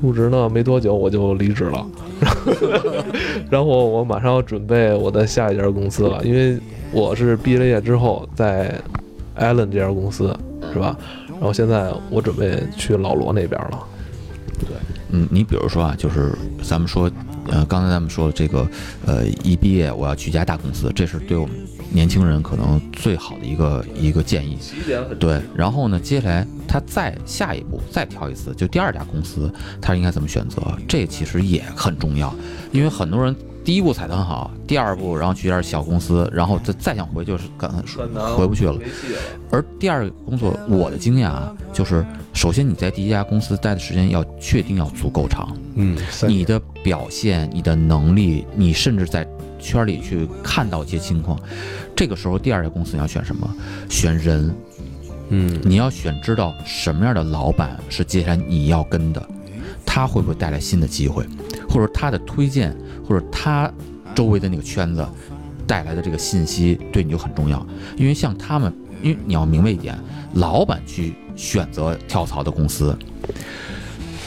入职呢没多久我就离职了，然后我马上要准备我的下一家公司了，因为我是毕了业之后在艾伦这家公司是吧？然后现在我准备去老罗那边了。对嗯，你比如说啊，就是咱们说，呃，刚才咱们说这个，呃，一毕业我要去一家大公司，这是对我们年轻人可能最好的一个一个建议。对，然后呢，接下来他再下一步再挑一次，就第二家公司，他应该怎么选择？这其实也很重要，因为很多人第一步踩得很好，第二步然后去一家小公司，然后再再想回就是刚才说很难回不去了。而第二个工作，我的经验啊，就是首先你在第一家公司待的时间要确定要足够长，嗯，你的表现、你的能力，你甚至在圈里去看到一些情况，这个时候第二家公司你要选什么？选人，嗯。你要选知道什么样的老板是接下来你要跟的，他会不会带来新的机会，或者他的推荐，或者他周围的那个圈子带来的这个信息对你就很重要。因为像他们，因为你要明白一点，老板去选择跳槽的公司，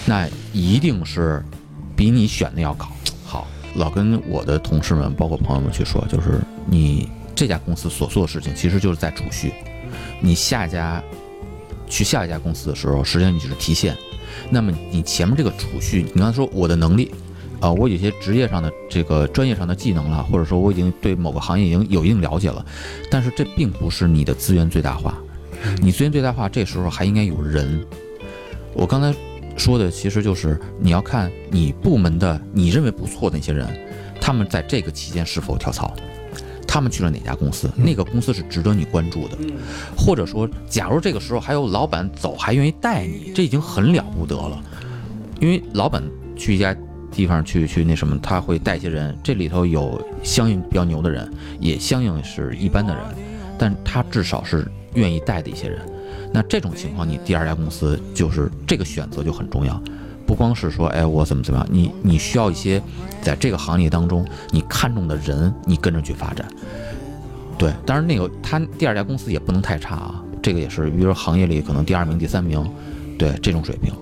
那一定是比你选的要高好。老跟我的同事们，包括朋友们去说，就是你这家公司所做的事情，其实就是在储蓄。你下一家去下一家公司的时候，实际上你就是提现。那么你前面这个储蓄，你刚才说我的能力，啊、我有些职业上的这个专业上的技能了，或者说我已经对某个行业已经有一定了解了，但是这并不是你的资源最大化。你资源最大化，这时候还应该有人。我刚才说的其实就是你要看你部门的你认为不错的那些人，他们在这个期间是否跳槽，他们去了哪家公司，那个公司是值得你关注的。嗯，或者说，假如这个时候还有老板走还愿意带你，这已经很了不得了。因为老板去一家地方去去那什么，他会带一些人，这里头有相应比较牛的人，也相应是一般的人，但他至少是愿意带的一些人。那这种情况，你第二家公司就是这个选择就很重要，不光是说，哎，我怎么怎么样，你你需要一些在这个行业当中你看中的人，你跟着去发展。对，当然那个他第二家公司也不能太差啊，这个也是，比如说行业里可能第二名、第三名，对这种水平，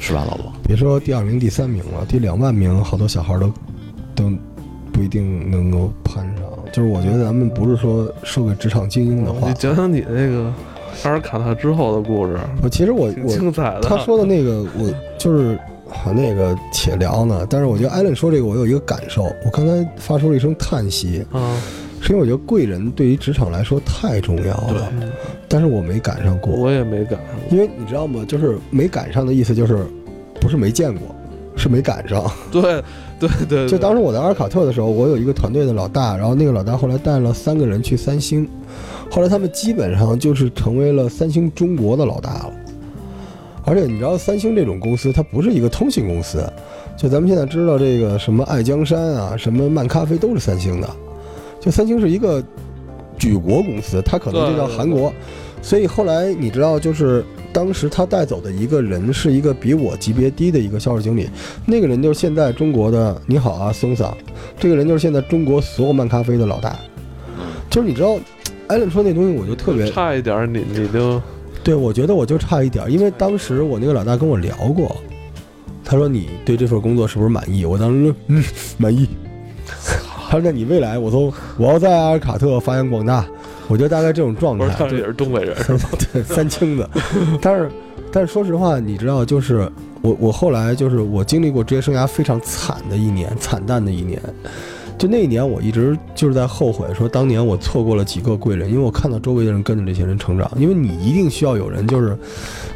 是吧，老罗？别说第二名、第三名了，第两万名，好多小孩都都不一定能够攀上。就是我觉得咱们不是说说个职场精英的话你，讲讲你那个阿尔卡特之后的故事，我其实我我精彩的。他说的那个，我就是好那个且聊呢。但是我觉得艾伦说这个，我有一个感受，我刚才发出了一声叹息，啊，是因为我觉得贵人对于职场来说太重要了，嗯但是我没赶上过。我也没赶上过。因为你知道吗？就是没赶上的意思就是，不是没见过，是没赶上。对对对，对就当时我在阿尔卡特的时候，我有一个团队的老大，然后那个老大后来带了三个人去三星，后来他们基本上就是成为了三星中国的老大了。而且你知道，三星这种公司它不是一个通信公司，就咱们现在知道这个什么爱江山啊，什么漫咖啡都是三星的，就三星是一个举国公司，它可能就叫韩国。所以后来你知道，就是当时他带走的一个人是一个比我级别低的一个销售经理，那个人就是现在中国的你好啊，松桑，这个人就是现在中国所有漫咖啡的老大。就是你知道，艾伦说那东西，我就特别差一点，你你就对，我觉得我就差一点，因为当时我那个老大跟我聊过，他说你对这份工作是不是满意？我当时说嗯满意。他说那你未来，我都我要在阿尔卡特发扬光大，我觉得大概这种状态不是，他也是东北人？对，三清的。但是，但是说实话，你知道，就是我我后来就是我经历过职业生涯非常惨的一年，惨淡的一年。就那一年，我一直就是在后悔，说当年我错过了几个贵人，因为我看到周围的人跟着这些人成长。因为你一定需要有人，就是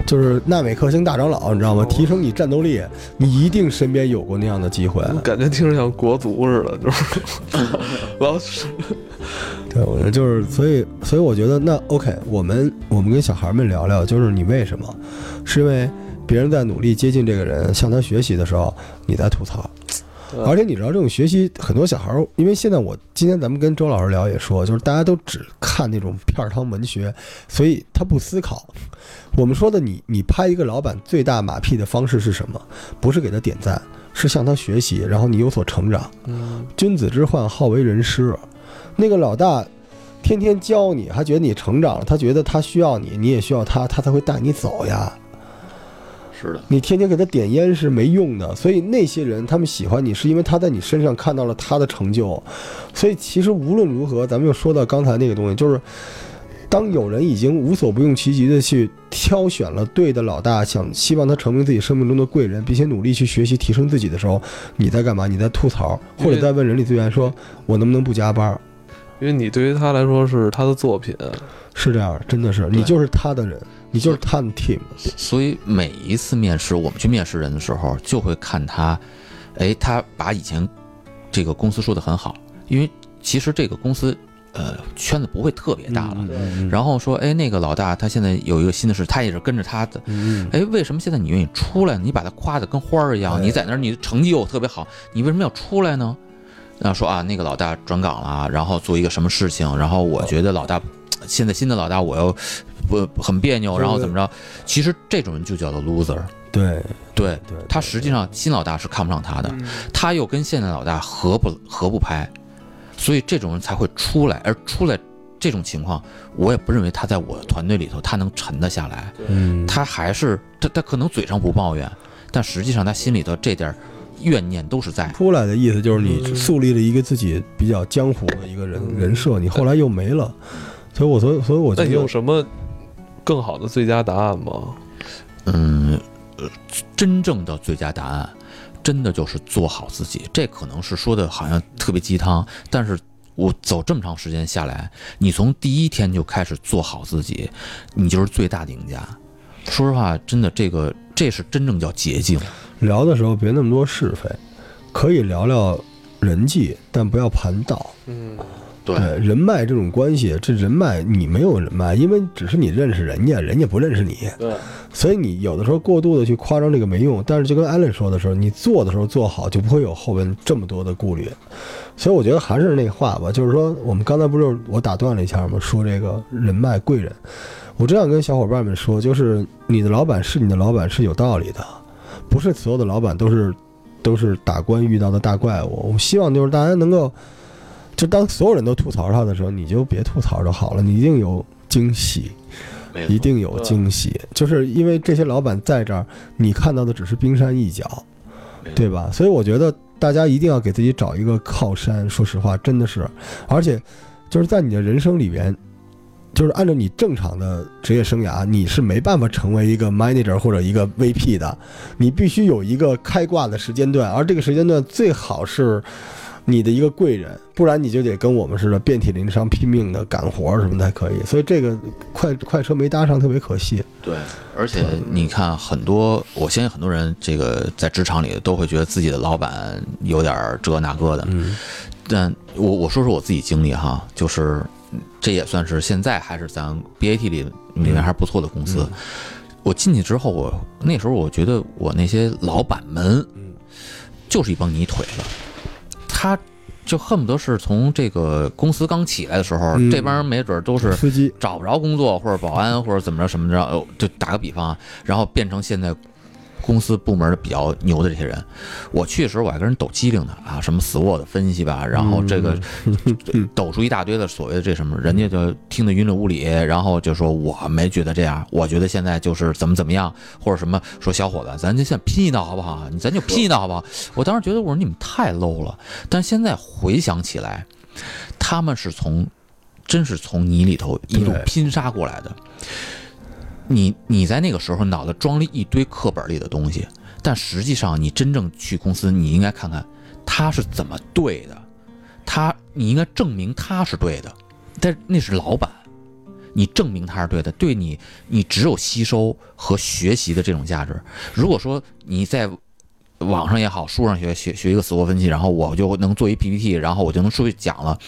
就是纳美克星大长老，你知道吗？提升你战斗力，你一定身边有过那样的机会。感觉听着像国足似的，就是我要是对，我觉得就是，所以，所以我觉得那 OK，我们我们跟小孩们聊聊，就是你为什么？是因为别人在努力接近这个人，向他学习的时候，你在吐槽。而且你知道，这种学习很多小孩儿，因为现在我今天咱们跟周老师聊也说，就是大家都只看那种片儿汤文学，所以他不思考。我们说的你，你拍一个老板最大马屁的方式是什么？不是给他点赞，是向他学习，然后你有所成长。嗯，君子之患好为人师。那个老大天天教你，他觉得你成长了，他觉得他需要你，你也需要他，他才会带你走呀。你天天给他点烟是没用的，所以那些人他们喜欢你，是因为他在你身上看到了他的成就。所以其实无论如何，咱们又说到刚才那个东西，就是当有人已经无所不用其极的去挑选了对的老大，想希望他成为自己生命中的贵人，并且努力去学习提升自己的时候，你在干嘛？你在吐槽，或者在问人力资源说，我能不能不加班？因为你对于他来说是他的作品，是这样，真的是你就是他的人，你就是他的 team。所以每一次面试，我们去面试人的时候，就会看他，哎，他把以前这个公司说的很好，因为其实这个公司，呃，圈子不会特别大了。嗯然后说，哎，那个老大他现在有一个新的事，他也是跟着他的。嗯，哎，为什么现在你愿意出来？你把他夸的跟花儿一样，哎你在那儿，你的成绩又特别好，你为什么要出来呢？然后说啊，那个老大转岗了，然后做一个什么事情，然后我觉得老大现在新的老大我又不很别扭，然后怎么着？其实这种人就叫做 loser。对对对，他实际上新老大是看不上他的，嗯他又跟现在老大合不合不拍，所以这种人才会出来。而出来这种情况，我也不认为他在我的团队里头他能沉得下来。嗯，他还是他他可能嘴上不抱怨，但实际上他心里头这点怨念都是在。出来的意思就是你树立了一个自己比较江湖的一个人嗯人设，你后来又没了，所以我所以所以我觉那得有什么更好的最佳答案吗？嗯，呃，真正的最佳答案，真的就是做好自己。这可能是说的好像特别鸡汤，但是我走这么长时间下来，你从第一天就开始做好自己，你就是最大的赢家。说实话，真的这个这是真正叫捷径。聊的时候别那么多是非，可以聊聊人际，但不要盘道。嗯，对人脉这种关系，这人脉你没有人脉，因为只是你认识人家，人家不认识你，对，所以你有的时候过度的去夸张这个没用。但是就跟艾伦说的时候，你做的时候做好，就不会有后边这么多的顾虑。所以我觉得还是那话吧，就是说我们刚才不是我打断了一下吗？说这个人脉贵人，我这样跟小伙伴们说，就是你的老板是你的老板是有道理的，不是所有的老板都是都是打官遇到的大怪物。我希望就是大家能够，就当所有人都吐槽他的时候，你就别吐槽就好了，你一定有惊喜。一定有惊喜，就是因为这些老板在这儿，你看到的只是冰山一角，对吧？所以我觉得大家一定要给自己找一个靠山。说实话，真的是，而且就是在你的人生里边，就是按照你正常的职业生涯，你是没办法成为一个 manager 或者一个 VP 的，你必须有一个开挂的时间段，而这个时间段最好是。你的一个贵人，不然你就得跟我们似的遍体鳞伤、拼命的干活什么才可以。所以这个快快车没搭上，特别可惜。对，而且你看，很多我相信很多人这个在职场里都会觉得自己的老板有点儿这那个的，嗯但我我说说我自己经历哈，就是这也算是现在还是咱 BAT 里里面还是不错的公司。我进去之后，我那时候我觉得我那些老板们嗯就是一帮泥腿子，他就恨不得是从这个公司刚起来的时候，嗯。这帮人没准都是司机，找不着工作或者保安或者怎么着什么着，哦就打个比方啊，然后变成现在公司部门的比较牛的这些人。我去的时候我还跟人抖机灵呢啊，什么 SWOT 分析吧，然后这个嗯 抖出一大堆的所谓的这什么，人家就听得云里雾里，然后就说我没觉得这样，我觉得现在就是怎么怎么样，或者什么说小伙子，咱就现在拼一道好不好？你咱就拼一道好不好？我当时觉得我说你们太 low 了，但现在回想起来，他们是从真是从泥里头一路拼杀过来的。你你在那个时候脑子装了一堆课本里的东西，但实际上你真正去公司，你应该看看他是怎么对的，他你应该证明他是对的，但那是老板，你证明他是对的，对你你只有吸收和学习的这种价值。如果说你在网上也好，书上学学学一个死活分析，然后我就能做一 PPT，然后我就能出去讲了，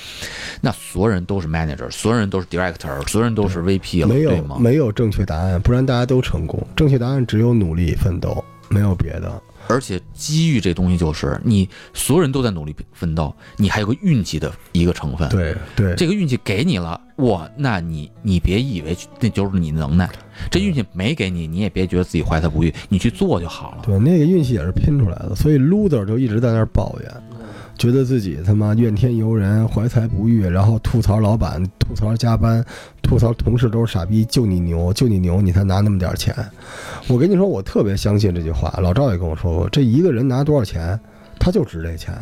那所有人都是 manager，所有人都是 director，所有人都是 VP 了，没有对吗？没有正确答案，不然大家都成功。正确答案只有努力奋斗，没有别的。而且机遇这东西就是你所有人都在努力奋斗，你还有个运气的一个成分。，对对，这个运气给你了，哇，那你你别以为那就是你能耐，这运气没给你，你也别觉得自己怀才不遇，你去做就好了。对那个运气也是拼出来的，所以 loser 就一直在那儿抱怨。觉得自己他妈怨天尤人、怀才不遇，然后吐槽老板、吐槽加班、吐槽同事都是傻逼，就你牛，就你牛，你才拿那么点钱。我跟你说，我特别相信这句话。老赵也跟我说过，这一个人拿多少钱，他就值这钱。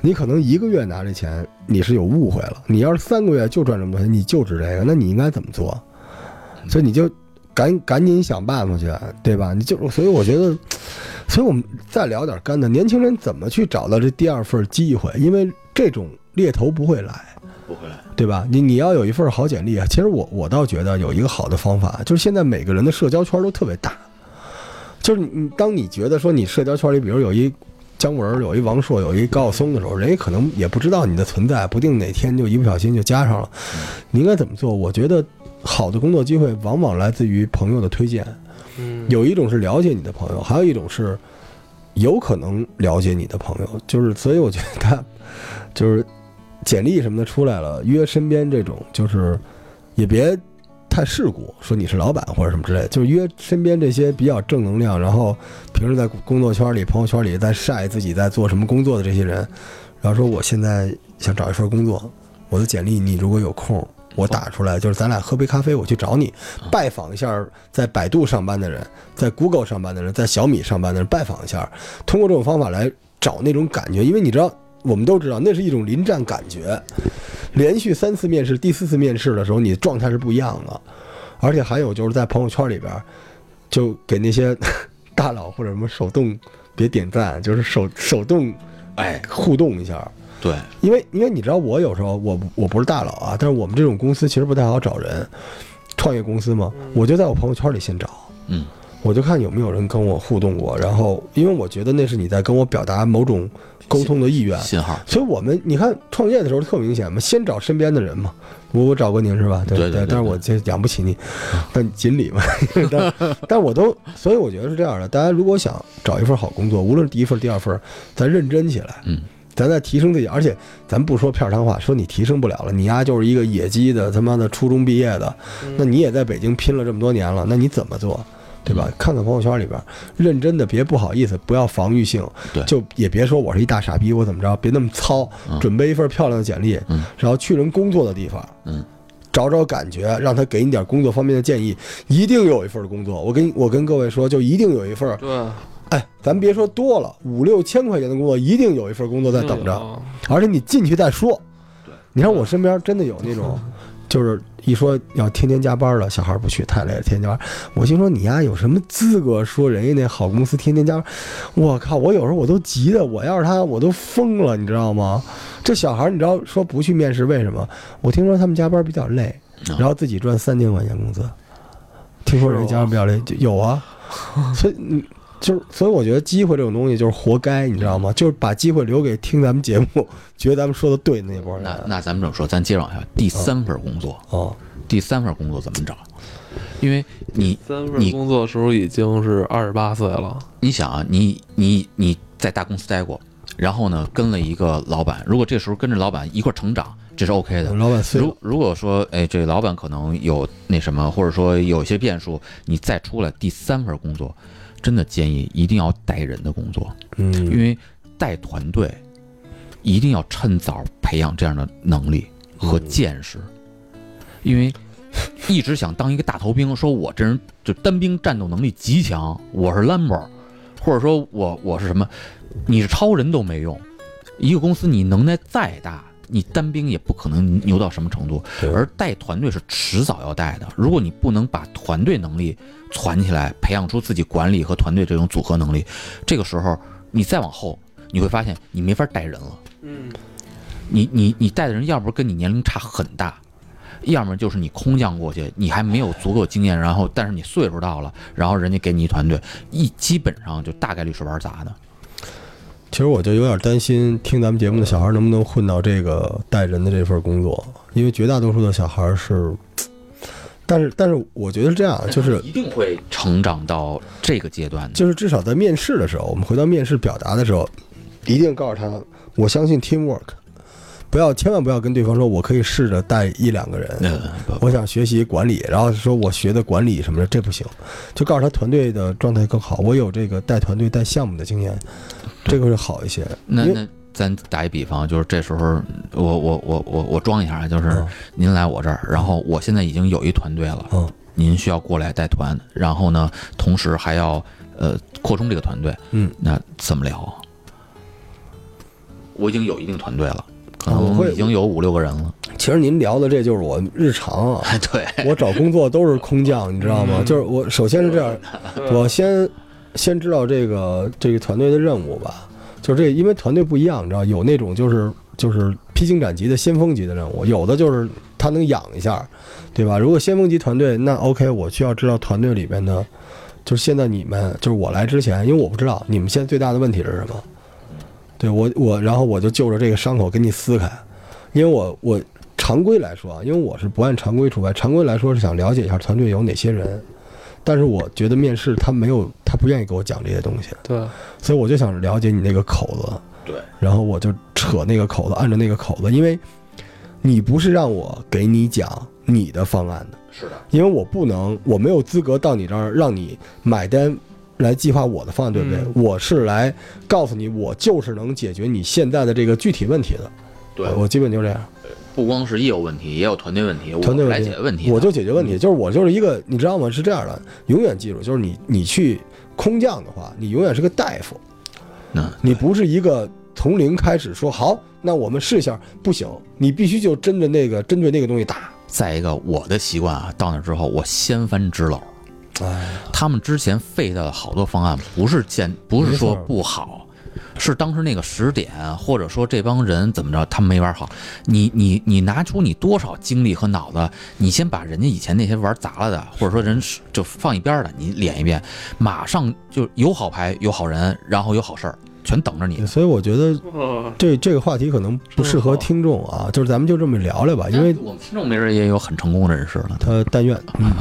你可能一个月拿这钱，你是有误会了。你要是三个月就赚这么多钱，你就值这个，那你应该怎么做？所以你就赶赶紧想办法去，对吧？你就所以我觉得，所以我们再聊点干的，年轻人怎么去找到这第二份机会？因为这种猎头不会来，不会来。对吧？你你要有一份好简历啊。其实我我倒觉得有一个好的方法，就是现在每个人的社交圈都特别大，就是你你当你觉得说你社交圈里，比如有一姜文，有一王朔，有一高晓松的时候，人家可能也不知道你的存在，不定哪天就一不小心就加上了。你应该怎么做？我觉得好的工作机会往往来自于朋友的推荐。嗯，有一种是了解你的朋友，还有一种是有可能了解你的朋友，就是所以我觉得他就是简历什么的出来了，约身边这种就是也别太世故，说你是老板或者什么之类的，就是约身边这些比较正能量，然后平时在工作圈里、朋友圈里在晒自己在做什么工作的这些人，然后说我现在想找一份工作，我的简历你如果有空。我打出来，就是咱俩喝杯咖啡，我去找你，拜访一下在百度上班的人，在 Google 上班的人，在小米上班的人，拜访一下，通过这种方法来找那种感觉，因为你知道，我们都知道那是一种临战感觉。连续三次面试，第四次面试的时候，你状态是不一样的，而且还有就是在朋友圈里边，就给那些 大佬或者什么手动别点赞，就是手手动哎，互动一下。对，因为因为你知道，我有时候我我不是大佬啊，但是我们这种公司其实不太好找人，创业公司嘛，我就在我朋友圈里先找，嗯，我就看有没有人跟我互动过，然后因为我觉得那是你在跟我表达某种沟通的意愿，信号。所以我们你看创业的时候特明显嘛，先找身边的人嘛，我我找过您是吧？对对对但是我这养不起你，但锦鲤嘛，但但我都，所以我觉得是这样的，大家如果想找一份好工作，无论是第一份、第二份，咱认真起来，嗯。咱在提升自己，而且咱不说片儿汤话，说你提升不了了，你丫就是一个野鸡的他妈的初中毕业的，那你也在北京拼了这么多年了，那你怎么做，对吧？看看朋友圈里边，认真的，别不好意思，不要防御性，对就也别说我是一大傻逼，我怎么着，别那么糙，嗯准备一份漂亮的简历，嗯然后去人工作的地方，嗯，找找感觉，让他给你点工作方面的建议，一定有一份工作。我跟我跟各位说，就一定有一份，对，哎，咱别说多了，五六千块钱的工作，一定有一份工作在等着。而且你进去再说。你看我身边真的有那种，就是一说要天天加班的小孩不去，太累了，天天加班。我心说你丫有什么资格说人家那好公司天天加班？我靠！我有时候我都急的，我要是他我都疯了，你知道吗？这小孩你知道说不去面试为什么？我听说他们加班比较累，然后自己赚三千块钱工资。听说人家加班比较累，就有啊。所以嗯。就是，所以我觉得机会这种东西就是活该，你知道吗？就是把机会留给听咱们节目、觉得咱们说的对的那波人。那那咱们这么说，咱接着往下，第三份工作，哦，第三份工作怎么找？因为你三份你工作的时候已经是二十八岁了，你想啊，你你你在大公司待过，然后呢跟了一个老板，如果这时候跟着老板一块成长，这是 OK 的。老板碎了如，如果说，哎，这老板可能有那什么，或者说有些变数，你再出来第三份工作，真的建议一定要带人的工作，嗯因嗯，为带团队一定要趁早培养这样的能力和见识，因为一直想当一个大头兵，说我这人就单兵战斗能力极强，我是 Lambo，或者说我我是什么，你是超人都没用。一个公司你能耐再大，你单兵也不可能牛到什么程度，而带团队是迟早要带的。如果你不能把团队能力攒起来，培养出自己管理和团队这种组合能力，这个时候你再往后，你会发现你没法带人了。嗯，你你你带的人，要不跟你年龄差很大，要么就是你空降过去，你还没有足够经验，然后但是你岁数到了，然后人家给你一团队，一基本上就大概率是玩砸的。其实我就有点担心，听咱们节目的小孩能不能混到这个带人的这份工作，因为绝大多数的小孩是，但是但是我觉得是这样，就是一定会成长到这个阶段的。就是至少在面试的时候，我们回到面试表达的时候，一定告诉他，我相信 teamwork，不要千万不要跟对方说我可以试着带一两个人，嗯，我想学习管理，然后说我学的管理什么的，这不行，就告诉他团队的状态更好，我有这个带团队带项目的经验，这个会好一些。那那咱打一比方，就是这时候我我我我我装一下啊，就是嗯。您来我这儿，然后我现在已经有一团队了，嗯。您需要过来带团，然后呢，同时还要呃扩充这个团队，嗯，那怎么聊？我已经有一定团队了，可啊我会能已经有五六个人了。其实您聊的这就是我日常啊，对，我找工作都是空降，你知道吗？就是我首先是这样，我先先知道这个这个团队的任务吧，就是这因为团队不一样，你知道有那种就是就是披荆斩棘的先锋级的任务，有的就是他能养一下，对吧？如果先锋级团队，那 OK，我需要知道团队里边的，就是现在你们就是我来之前，因为我不知道你们现在最大的问题是什么，对我我然后我就就着这个伤口给你撕开，因为我我常规来说啊，因为我是不按常规出牌，常规来说是想了解一下团队有哪些人，但是我觉得面试他没有，他不愿意给我讲这些东西，对，所以我就想了解你那个口子，对，然后我就扯那个口子，按着那个口子，因为你不是让我给你讲你的方案的，是的，因为我不能，我没有资格到你这儿让你买单。来计划我的方案，对不对？嗯我是来告诉你，我就是能解决你现在的这个具体问题的。对我基本就这样。不光是业务问题，也有团队问题，团队来解决问题，我就解决问题，就是我就是一个，你知道吗？是这样的，永远记住，就是你你去空降的话，你永远是个大夫，嗯，你不是一个从零开始说好，那我们试一下，不行，你必须就针着那个针对那个东西打。再一个，我的习惯啊，到那之后我掀翻纸篓。哎，他们之前废掉的好多方案，不是见不是说不好，是当时那个时点，或者说这帮人怎么着，他们没玩好。你你你拿出你多少精力和脑子，你先把人家以前那些玩砸了的，或者说人就放一边儿的，你练一遍，马上就有好牌，有好人，然后有好事儿，全等着你。所以我觉得这这个话题可能不适合听众啊，就是咱们就这么聊聊吧，因为我们听众没人也有很成功的人士了。他但愿，嗯，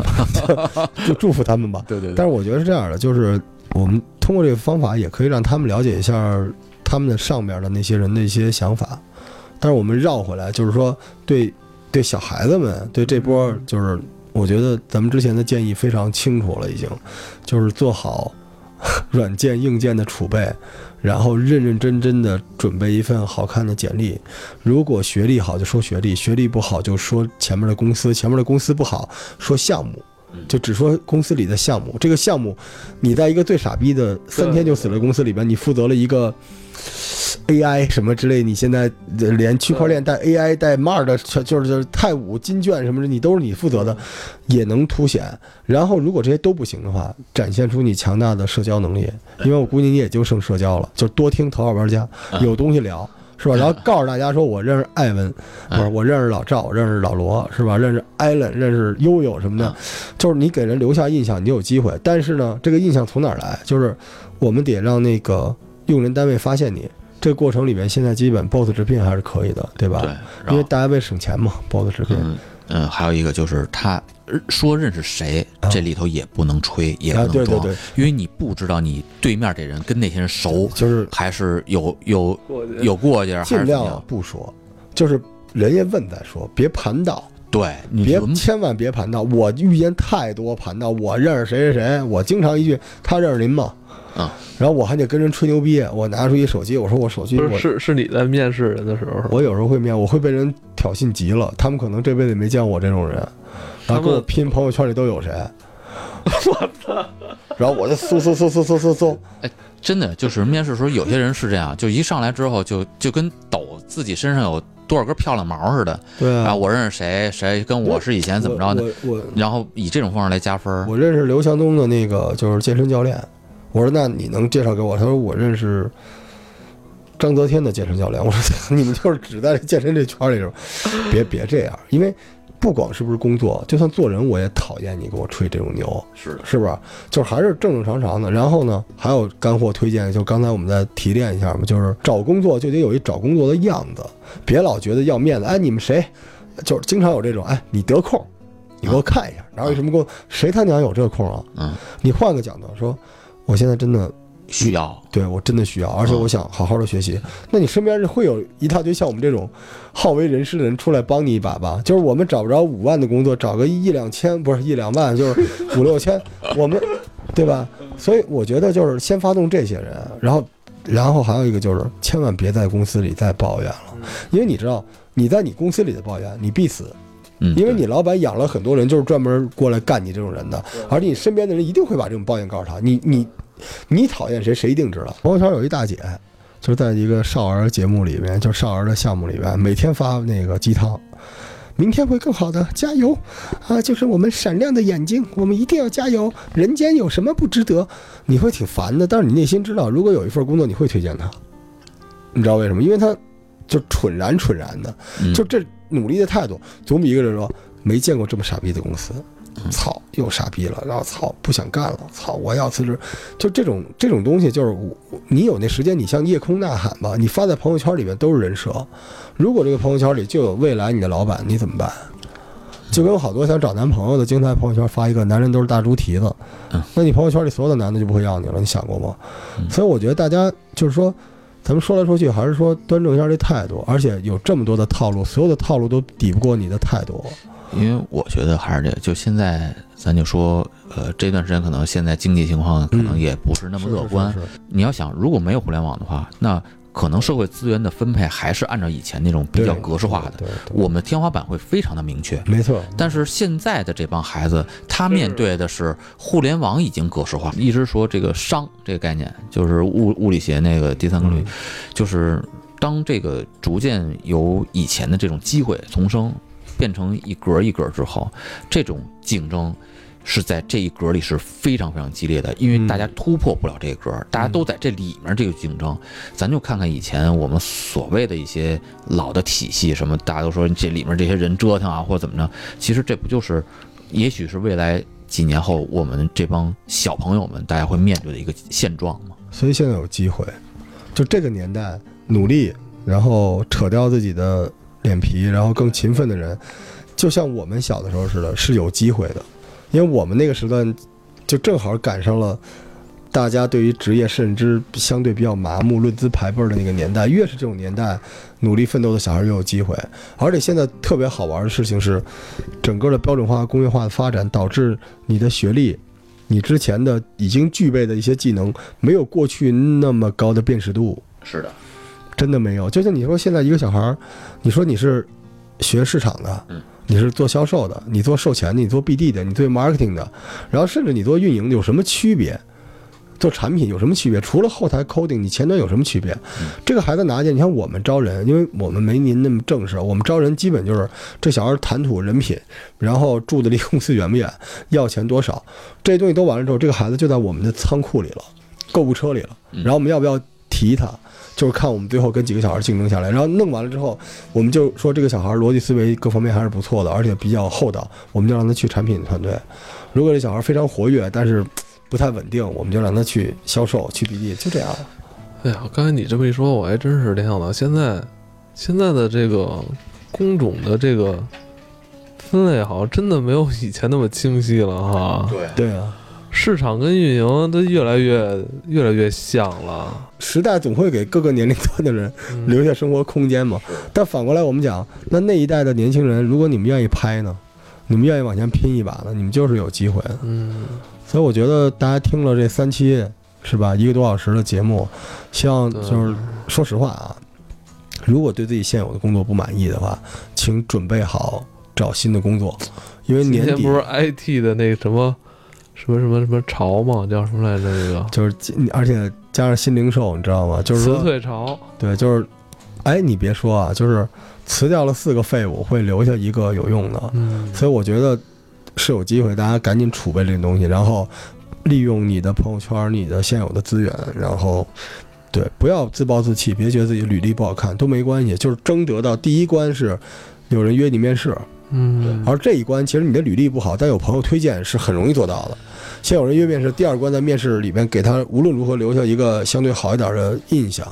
就祝福他们吧。对 对但是我觉得是这样的，就是我们通过这个方法，也可以让他们了解一下他们的上边的那些人的一些想法。但是我们绕回来，就是说对对小孩子们，对这波，就是我觉得咱们之前的建议非常清楚了，已经就是做好软件硬件的储备，然后认认真真的准备一份好看的简历。如果学历好就说学历，学历不好就说前面的公司，前面的公司不好说项目。就只说公司里的项目，这个项目，你在一个最傻逼的三天就死了公司里边，你负责了一个 AI 什么之类，你现在连区块链带 AI 带 MAR 的，就是就是泰晤金券什么的，你都是你负责的，也能凸显。然后如果这些都不行的话，展现出你强大的社交能力，因为我估计你也就剩社交了，就多听头号玩家，有东西聊。是吧？然后告诉大家说，我认识艾文，不是我认识老赵，我认识老罗，是吧？认识艾伦，认识悠悠什么的，就是你给人留下印象，你有机会。但是呢，这个印象从哪儿来？就是我们得让那个用人单位发现你。这个过程里面，现在基本 BOSS 直聘还是可以的，对吧？对，因为大家为省钱嘛，BOSS 直聘。嗯嗯，还有一个就是他呃说认识谁，啊。这里头也不能吹，也不啊，能装，对对对，因为你不知道你对面这人跟那些人熟，就是还是有有过有过节，还尽量？不说，就是人家问再说，别盘道。对，你别千万别盘道，我遇见太多盘道，我认识谁谁谁，我经常一句他认识您吗？嗯，然后我还得跟人吹牛逼，我拿出一手机，我说我手机我是是是你在面试人的时候，我有时候会面，我会被人挑衅极了，他们可能这辈子也没见过我这种人，然后给我拼朋友圈里都有谁，我操，然后我就搜搜搜搜搜搜搜，哎真的就是面试的时候，有些人是这样，就一上来之后就就跟抖自己身上有多少根漂亮毛似的，对啊，然后我认识谁，谁跟我是以前怎么着的，我我然后以这种方式来加分。我认识刘强东的那个就是健身教练，我说那你能介绍给我？他说我认识张泽天的健身教练。我说 你们就是只在健身这圈里是吧？别别这样，因为不管是不是工作，就算做人我也讨厌你给我吹这种牛，是，是不是？就是还是正正常常的。然后呢，还有干货推荐，就刚才我们再提炼一下嘛，就是找工作就得有一找工作的样子，别老觉得要面子。哎，你们谁？就是经常有这种，哎，你得空，你给我看一下，然后有什么给我？谁他娘有这空啊？嗯，你换个角度说，我现在真的需要对我真的需要，而且我想好好的学习。那你身边会有一大堆像我们这种好为人师的人出来帮你一把吧？就是我们找不着五万的工作，找个一两千，不是一两万，就是五六千，我们对吧？所以我觉得就是先发动这些人，然后然后还有一个就是，千万别在公司里再抱怨了，因为你知道，你在你公司里的抱怨，你必死，嗯，因为你老板养了很多人，就是专门过来干你这种人的，而且你身边的人一定会把这种抱怨告诉他。你你你讨厌谁，谁一定知道。朋友圈有一大姐，就是在一个少儿节目里面，就是少儿的项目里面，每天发那个鸡汤。明天会更好的，加油！啊，就是我们闪亮的眼睛，我们一定要加油。人间有什么不值得？你会挺烦的，但是你内心知道，如果有一份工作，你会推荐他。你知道为什么？因为他就蠢然蠢然的，嗯就这努力的态度，总比一个人说没见过这么傻逼的公司，嗯操，又傻逼了，然后操，不想干了，操，我要辞职，就这种这种东西，就是我你有那时间，你向夜空呐喊吧，你发在朋友圈里面都是人设，如果这个朋友圈里就有未来你的老板，你怎么办？就跟好多想找男朋友的，经常在朋友圈发一个男人都是大猪蹄子嗯，那你朋友圈里所有的男的就不会要你了，你想过吗？嗯所以我觉得大家就是说，咱们说来说去还是说端正一下这态度，而且有这么多的套路，所有的套路都抵不过你的态度。因为我觉得还是这个，就现在咱就说，呃，这段时间可能现在经济情况可能嗯也不是那么乐观。是是是你要想，如果没有互联网的话，那可能社会资源的分配还是按照以前那种比较格式化的，我们的天花板会非常的明确。没错，但是现在的这帮孩子，他面对的是互联网已经格式化，一直说这个商这个概念，就是物物理学那个第三个律，嗯就是当这个逐渐由以前的这种机会丛生，变成一格一格之后，这种竞争是在这一格里是非常非常激烈的，因为大家突破不了这个格，大家都在这里面这个竞争。咱就看看以前我们所谓的一些老的体系，什么大家都说这里面这些人折腾啊，或者怎么着，其实这不就是，也许是未来几年后我们这帮小朋友们大家会面对的一个现状吗？所以现在有机会，就这个年代努力，然后扯掉自己的脸皮，然后更勤奋的人，就像我们小的时候似的，是有机会的，因为我们那个时段就正好赶上了。大家对于职业甚至相对比较麻木、论资排辈的那个年代，越是这种年代，努力奋斗的小孩越有机会。而且现在特别好玩的事情是，整个的标准化、工业化的发展，导致你的学历、你之前的已经具备的一些技能，没有过去那么高的辨识度，是的，真的没有。就像你说，现在一个小孩儿，你说你是学市场的，嗯，你是做销售的，你做售前的，你做 BD 的，你做 marketing 的，然后甚至你做运营的，有什么区别？做产品有什么区别？除了后台 coding，你前端有什么区别？这个孩子拿去，你看我们招人，因为我们没您那么正式，我们招人基本就是这小孩谈吐、人品，然后住的离公司远不远，要钱多少，这些东西都完了之后，这个孩子就在我们的仓库里了，购物车里了。嗯然后我们要不要提他？就是看我们最后跟几个小孩竞争下来，然后弄完了之后，我们就说这个小孩逻辑思维各方面还是不错的，而且比较厚道，我们就让他去产品团队。如果这小孩非常活跃，但是不太稳定，我们就让他去销售、去 BD，就这样。哎呀，刚才你这么一说，我还真是联想到现在现在的这个工种的这个分类，好像真的没有以前那么清晰了哈。对，对啊，市场跟运营都越来越越来越像了。时代总会给各个年龄段的人嗯。留下生活空间嘛。但反过来我们讲，那那一代的年轻人，如果你们愿意拍呢，你们愿意往前拼一把呢，你们就是有机会的。嗯，所以我觉得大家听了这三期是吧，一个多小时的节目，希望就是说实话啊，如果对自己现有的工作不满意的话，请准备好找新的工作，因为年底不是 IT 的那什么什么什么什么潮嘛？叫什么来着？那个就是而且加上新零售，你知道吗？就是辞退潮。对，就是，哎，你别说啊，就是辞掉了四个废物，会留下一个有用的，嗯，所以我觉得是有机会，大家赶紧储备这个东西，然后利用你的朋友圈、你的现有的资源，然后对，不要自暴自弃，别觉得自己履历不好看都没关系，就是争得到第一关是有人约你面试，嗯，而这一关其实你的履历不好，但有朋友推荐是很容易做到的。先有人约面试，第二关在面试里面给他无论如何留下一个相对好一点的印象。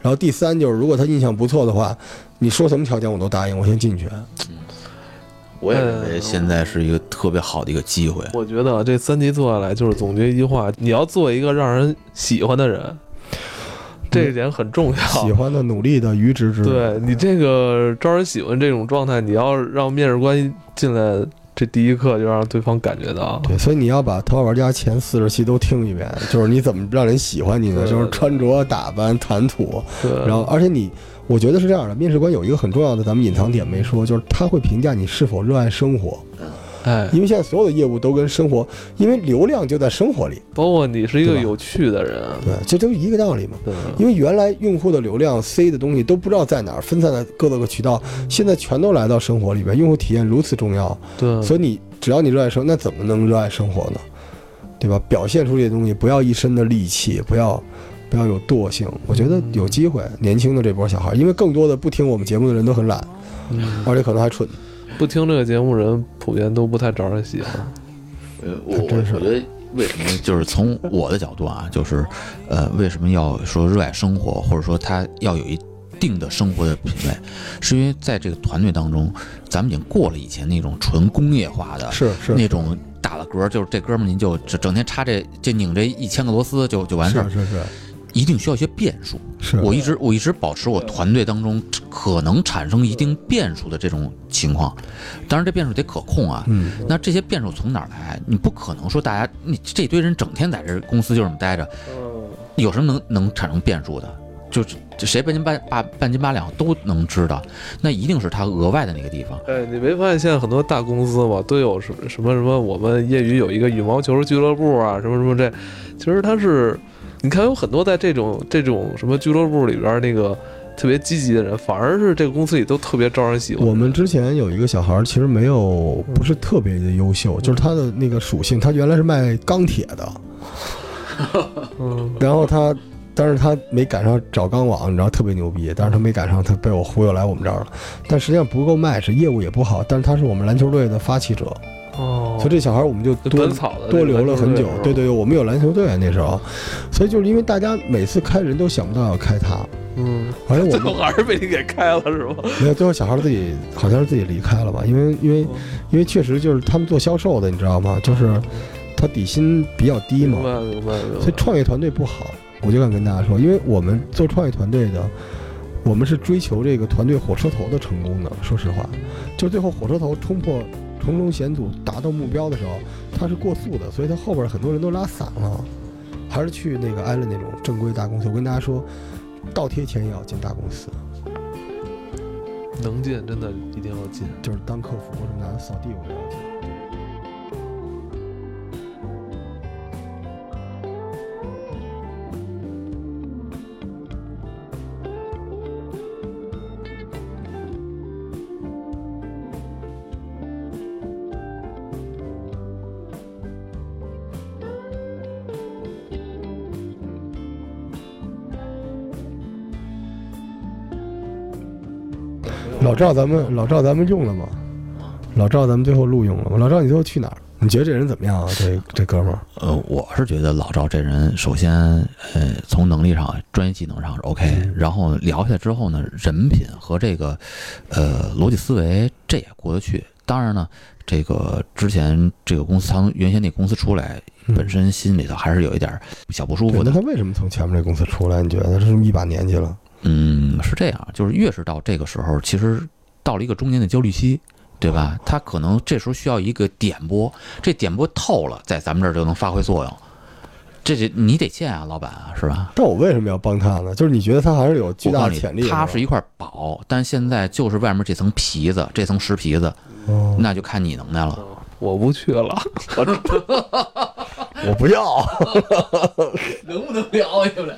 然后第三就是，如果他印象不错的话，你说什么条件我都答应，我先进去。我也认为现在是一个特别好的一个机会。我觉得这三集做下来，就是总结一句话：你要做一个让人喜欢的人，这一点很重要。喜欢的、努力的、愚直之。对你这个招人喜欢这种状态，你要让面试官进来这第一课就让对方感觉到，对，所以你要把《头号玩家》前四十期都听一遍，就是你怎么让人喜欢你呢？就是穿着打扮、谈吐，对，然后而且你，我觉得是这样的，面试官有一个很重要的咱们隐藏点没说，就是他会评价你是否热爱生活，哎，因为现在所有的业务都跟生活，因为流量就在生活里，包括你是一个有趣的人，对，这都一个道理嘛。对，因为原来用户的流量 C 的东西都不知道在哪儿，分散在各个渠道，现在全都来到生活里边，用户体验如此重要，对，所以你只要你热爱生，那怎么能热爱生活呢？对吧？表现出这些东西，不要一身的戾气，不要不要有惰性。我觉得有机会，年轻的这波小孩，因为更多的不听我们节目的人都很懒，嗯而且可能还蠢。不听这个节目人普遍都不太招人喜欢，呃，我我觉得为什么就是从我的角度啊，就是呃，为什么要说热爱生活，或者说他要有一定的生活的品味，是因为在这个团队当中，咱们已经过了以前那种纯工业化的是是。那种打了嗝，就是这哥们儿您就整整天插这就拧这一千个螺丝就就完事儿。是，是是一定需要一些变数。是，我一直我一直保持我团队当中可能产生一定变数的这种情况，当然这变数得可控啊。嗯，那这些变数从哪儿来？你不可能说大家你这堆人整天在这公司就这么待着，有什么能能产生变数的？就是谁半斤八八半斤八两都能知道，那一定是他额外的那个地方。哎，你没发现现在很多大公司嘛，都有什么什么什么，我们业余有一个羽毛球俱乐部啊，什么什么这，其实它是，你看有很多在这种这种什么俱乐部里边那个特别积极的人，反而是这个公司里都特别招人喜欢。我们之前有一个小孩，其实没有不是特别的优秀，就是他的那个属性，他原来是卖钢铁的，嗯，然后他，但是他没赶上找钢网，你知道特别牛逼，但是他没赶上，他被我忽悠来我们这儿了。但实际上不够卖，是业务也不好，但是他是我们篮球队的发起者，哦，所以这小孩我们就就多草的多留了很久对对对，我们有篮球队那时候，所以就是因为大家每次开人都想不到要开他，嗯，好像我 最们后还是被你给开了是吧？没有，最后小孩自己好像是自己离开了吧，因为因为因为确实就是他们做销售的，你知道吗？就是他底薪比较低嘛明，白明白明白。所以创业团队不好。我就敢跟大家说，因为我们做创业团队的，我们是追求这个团队火车头的成功的。说实话，就最后火车头冲破重重险阻达到目标的时候，他是过速的，所以他后边很多人都拉散了，还是去那个艾伦那种正规大公司。我跟大家说，倒贴钱也要进大公司，能进真的一定要进。就是当客服什么的，扫地我都要进。赵，咱们老赵，咱们用了吗？老赵，咱们最后录用了吗？老赵，你最后去哪儿？你觉得这人怎么样啊？这这哥们儿，呃，我是觉得老赵这人，首先，呃，从能力上、专业技能上是 OK，然后聊下来之后呢，人品和这个，呃，逻辑思维这也过得去。当然呢，这个之前这个公司从原先那公司出来，本身心里头还是有一点小不舒服的那。他为什么从前面这公司出来？你觉得他是一把年纪了？嗯，是这样，就是越是到这个时候，其实到了一个中间的焦虑期，对吧？他可能这时候需要一个点拨，这点拨透了，在咱们这儿就能发挥作用。这这你得见啊，老板啊，是吧？但我为什么要帮他呢？就是你觉得他还是有巨大的潜力，是它是一块宝，但现在就是外面这层皮子，这层实皮子，哦，那就看你能耐了。我不去了，我不要。能不能聊？你们俩？